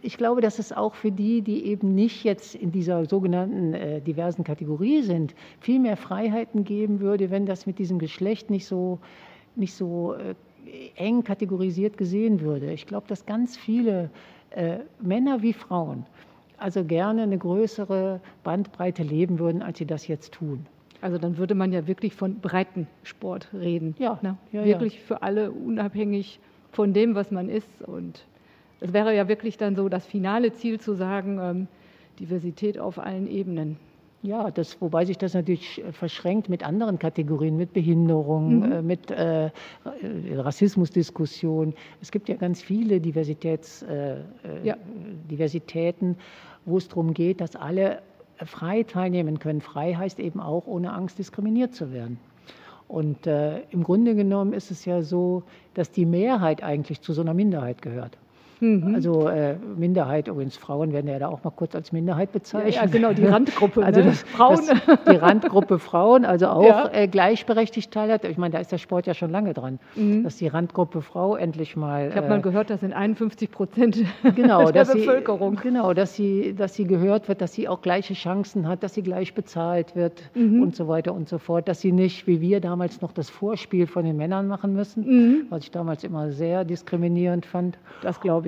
ich glaube, dass es auch für die, die eben nicht jetzt in dieser sogenannten äh, diversen Kategorie sind, viel mehr Freiheiten geben würde, wenn das mit diesem Geschlecht nicht so, nicht so äh, eng kategorisiert gesehen würde. Ich glaube, dass ganz viele äh, Männer wie Frauen also gerne eine größere Bandbreite leben würden, als sie das jetzt tun. Also dann würde man ja wirklich von Breitensport reden. Ja, ne? ja wirklich ja. für alle unabhängig von dem, was man ist. Und es wäre ja wirklich dann so das finale Ziel zu sagen, ähm, Diversität auf allen Ebenen. Ja, das, wobei sich das natürlich äh, verschränkt mit anderen Kategorien, mit Behinderung, mhm. äh, mit äh, äh Rassismusdiskussion. Es gibt ja ganz viele Diversitäts, äh, äh, ja. Diversitäten, wo es darum geht, dass alle frei teilnehmen können. Frei heißt eben auch, ohne Angst diskriminiert zu werden. Und im Grunde genommen ist es ja so, dass die Mehrheit eigentlich zu so einer Minderheit gehört. Mhm. Also äh, Minderheit, übrigens Frauen werden ja da auch mal kurz als Minderheit bezeichnet. Ja, ja genau, die Randgruppe. also ne? das, Frauen. Das, die Randgruppe Frauen, also auch ja. äh, gleichberechtigt teilhat. Ich meine, da ist der Sport ja schon lange dran, mhm. dass die Randgruppe Frau endlich mal. Ich habe äh, mal gehört, das sind 51 Prozent genau, der Bevölkerung. Sie, genau, dass sie, dass sie gehört wird, dass sie auch gleiche Chancen hat, dass sie gleich bezahlt wird mhm. und so weiter und so fort. Dass sie nicht, wie wir damals noch das Vorspiel von den Männern machen müssen, mhm. was ich damals immer sehr diskriminierend fand. Das glaube ich.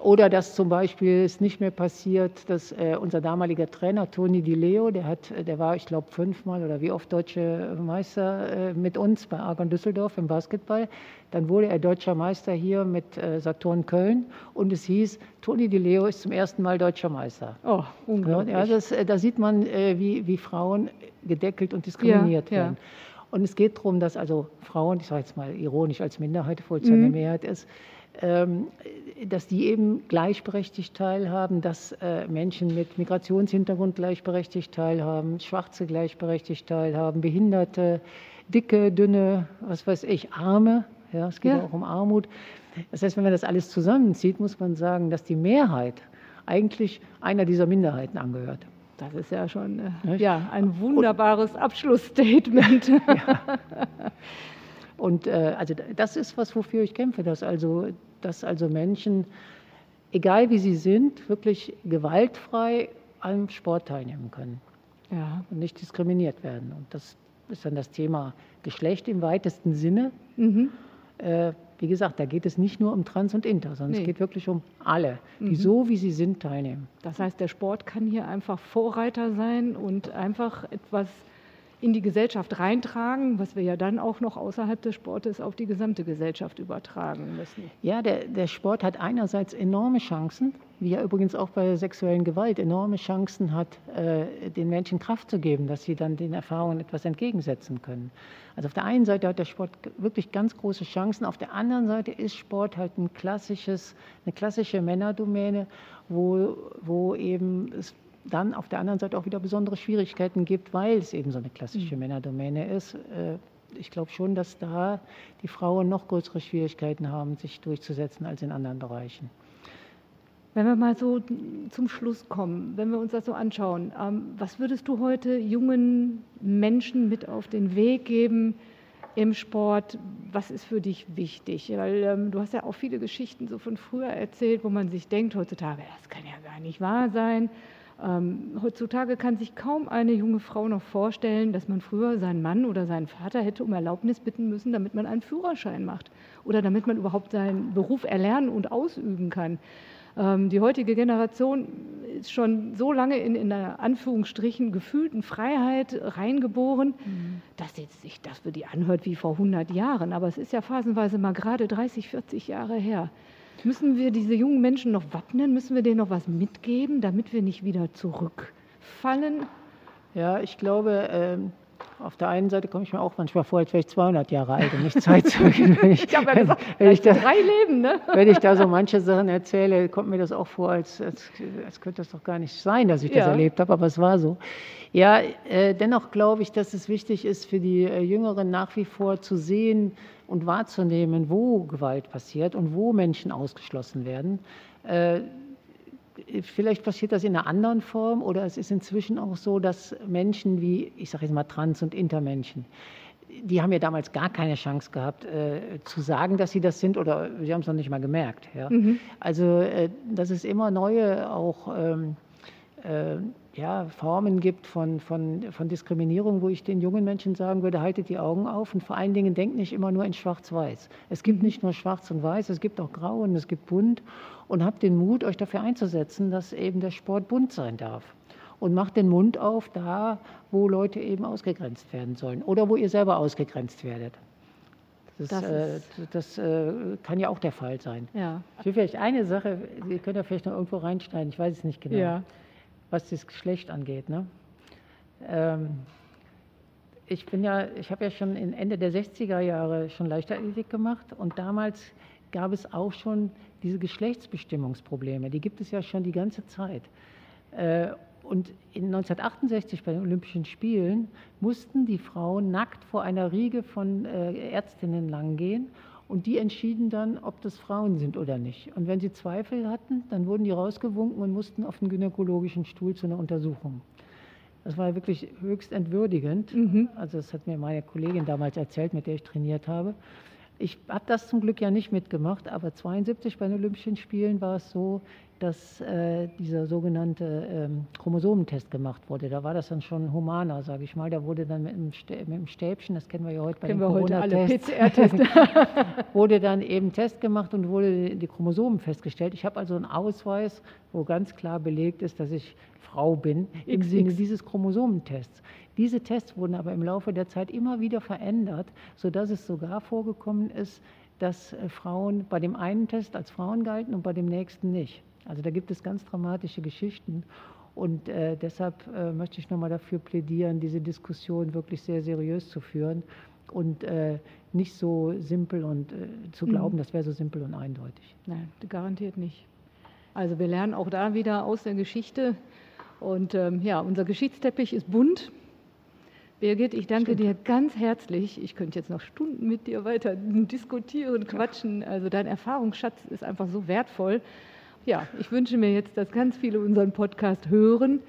Oder dass zum Beispiel es nicht mehr passiert, dass äh, unser damaliger Trainer Toni Di Leo, der, hat, der war, ich glaube, fünfmal oder wie oft deutsche Meister äh, mit uns bei Argon Düsseldorf im Basketball. Dann wurde er deutscher Meister hier mit äh, Saturn Köln und es hieß, Toni Di Leo ist zum ersten Mal deutscher Meister. Oh, unglaublich. Ja, das, äh, da sieht man, äh, wie, wie Frauen gedeckelt und diskriminiert ja, werden. Ja. Und es geht darum, dass also Frauen, ich sage jetzt mal ironisch als Minderheit, obwohl es mhm. eine Mehrheit ist, dass die eben gleichberechtigt teilhaben, dass äh, Menschen mit Migrationshintergrund gleichberechtigt teilhaben, Schwarze gleichberechtigt teilhaben, Behinderte, dicke, dünne, was weiß ich, Arme. Ja, es geht ja. auch um Armut. Das heißt, wenn man das alles zusammenzieht, muss man sagen, dass die Mehrheit eigentlich einer dieser Minderheiten angehört. Das ist ja schon äh, ja, ein wunderbares Abschlussstatement. Ja. Und äh, also das ist was, wofür ich kämpfe, dass also, dass also Menschen, egal wie sie sind, wirklich gewaltfrei am Sport teilnehmen können ja. und nicht diskriminiert werden. Und das ist dann das Thema Geschlecht im weitesten Sinne. Mhm. Äh, wie gesagt, da geht es nicht nur um Trans und Inter, sondern nee. es geht wirklich um alle, die mhm. so, wie sie sind, teilnehmen. Das heißt, der Sport kann hier einfach Vorreiter sein und einfach etwas in die Gesellschaft reintragen, was wir ja dann auch noch außerhalb des Sportes auf die gesamte Gesellschaft übertragen müssen. Ja, der, der Sport hat einerseits enorme Chancen, wie er übrigens auch bei sexuellen Gewalt enorme Chancen hat, äh, den Menschen Kraft zu geben, dass sie dann den Erfahrungen etwas entgegensetzen können. Also auf der einen Seite hat der Sport wirklich ganz große Chancen, auf der anderen Seite ist Sport halt ein klassisches, eine klassische Männerdomäne, wo, wo eben es dann auf der anderen Seite auch wieder besondere Schwierigkeiten gibt, weil es eben so eine klassische mhm. Männerdomäne ist. Äh, ich glaube schon, dass da die Frauen noch größere Schwierigkeiten haben, sich durchzusetzen als in anderen Bereichen. Wenn wir mal so zum Schluss kommen, wenn wir uns das so anschauen, ähm, was würdest du heute jungen Menschen mit auf den Weg geben im Sport? Was ist für dich wichtig? Weil ähm, du hast ja auch viele Geschichten so von früher erzählt, wo man sich denkt heutzutage, das kann ja gar nicht wahr sein. Ähm, heutzutage kann sich kaum eine junge Frau noch vorstellen, dass man früher seinen Mann oder seinen Vater hätte um Erlaubnis bitten müssen, damit man einen Führerschein macht oder damit man überhaupt seinen Beruf erlernen und ausüben kann. Ähm, die heutige Generation ist schon so lange in, in einer Anführungsstrichen gefühlten Freiheit reingeboren, mhm. dass jetzt sich das für die anhört wie vor 100 Jahren. Aber es ist ja phasenweise mal gerade 30, 40 Jahre her. Müssen wir diese jungen Menschen noch wappnen? Müssen wir denen noch was mitgeben, damit wir nicht wieder zurückfallen? Ja, ich glaube, ähm, auf der einen Seite komme ich mir auch manchmal vor, als wäre ich 200 Jahre alt und nicht Zeitzeugin. Wenn ich, ich ja gesagt, wenn ich da, drei Leben, ne? Wenn ich da so manche Sachen erzähle, kommt mir das auch vor, als, als, als könnte das doch gar nicht sein, dass ich ja. das erlebt habe, aber es war so. Ja, äh, dennoch glaube ich, dass es wichtig ist für die äh, Jüngeren nach wie vor zu sehen und wahrzunehmen, wo Gewalt passiert und wo Menschen ausgeschlossen werden. Äh, vielleicht passiert das in einer anderen Form oder es ist inzwischen auch so, dass Menschen wie, ich sage jetzt mal Trans- und Intermenschen, die haben ja damals gar keine Chance gehabt, äh, zu sagen, dass sie das sind oder sie haben es noch nicht mal gemerkt. Ja? Mhm. Also, äh, dass es immer neue auch ähm, äh, ja, Formen gibt von, von, von Diskriminierung, wo ich den jungen Menschen sagen würde, haltet die Augen auf und vor allen Dingen denkt nicht immer nur in Schwarz-Weiß. Es gibt nicht nur Schwarz und Weiß, es gibt auch Grau und es gibt Bunt und habt den Mut, euch dafür einzusetzen, dass eben der Sport bunt sein darf. Und macht den Mund auf da, wo Leute eben ausgegrenzt werden sollen oder wo ihr selber ausgegrenzt werdet. Das, das, äh, das äh, kann ja auch der Fall sein. Ja. Ich will vielleicht eine Sache, Sie können ja vielleicht noch irgendwo reinschneiden, ich weiß es nicht genau. Ja was das Geschlecht angeht. Ne? Ähm, ich bin ja, ich habe ja schon in Ende der 60er Jahre schon Leichtathletik gemacht und damals gab es auch schon diese Geschlechtsbestimmungsprobleme. Die gibt es ja schon die ganze Zeit. Äh, und in 1968 bei den Olympischen Spielen mussten die Frauen nackt vor einer Riege von äh, Ärztinnen langgehen und die entschieden dann, ob das Frauen sind oder nicht. Und wenn sie Zweifel hatten, dann wurden die rausgewunken und mussten auf den gynäkologischen Stuhl zu einer Untersuchung. Das war wirklich höchst entwürdigend. Mhm. Also das hat mir meine Kollegin damals erzählt, mit der ich trainiert habe. Ich habe das zum Glück ja nicht mitgemacht, aber 72 bei den Olympischen Spielen war es so, dass äh, dieser sogenannte ähm, Chromosomentest gemacht wurde. Da war das dann schon humaner, sage ich mal. Da wurde dann mit dem, mit dem, Stäbchen, das kennen wir ja heute bei kennen den Corona-Tests, wurde dann eben Test gemacht und wurde die Chromosomen festgestellt. Ich habe also einen Ausweis, wo ganz klar belegt ist, dass ich Frau bin, im. Sinne dieses Chromosomentests. Diese Tests wurden aber im Laufe der Zeit immer wieder verändert, sodass es sogar vorgekommen ist, dass äh, Frauen bei dem einen Test als Frauen galten und bei dem nächsten nicht. Also da gibt es ganz dramatische Geschichten. Und äh, deshalb äh, möchte ich nochmal dafür plädieren, diese Diskussion wirklich sehr seriös zu führen und äh, nicht so simpel und äh, zu mhm. glauben, mhm. das wäre so simpel und eindeutig. Nein, garantiert nicht. Also wir lernen auch da wieder aus der Geschichte. Und ähm, ja, unser Geschichtsteppich ist bunt. Birgit, ich danke Stimmt. dir ganz herzlich. Ich könnte jetzt noch Stunden mit dir weiter diskutieren, quatschen. Also dein Erfahrungsschatz ist einfach so wertvoll. Ja, ich wünsche mir jetzt, dass ganz viele unseren Podcast hören,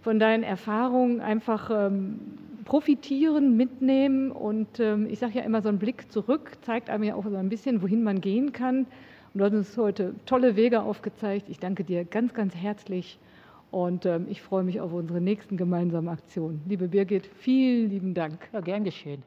von deinen Erfahrungen einfach ähm, profitieren, mitnehmen. Und ähm, ich sage ja immer, so ein Blick zurück zeigt einem ja auch so ein bisschen, wohin man gehen kann. Und du hast uns heute tolle Wege aufgezeigt. Ich danke dir ganz, ganz herzlich. Und ähm, ich freue mich auf unsere nächsten gemeinsamen Aktionen. Liebe Birgit, vielen lieben Dank. Ja, gern geschehen.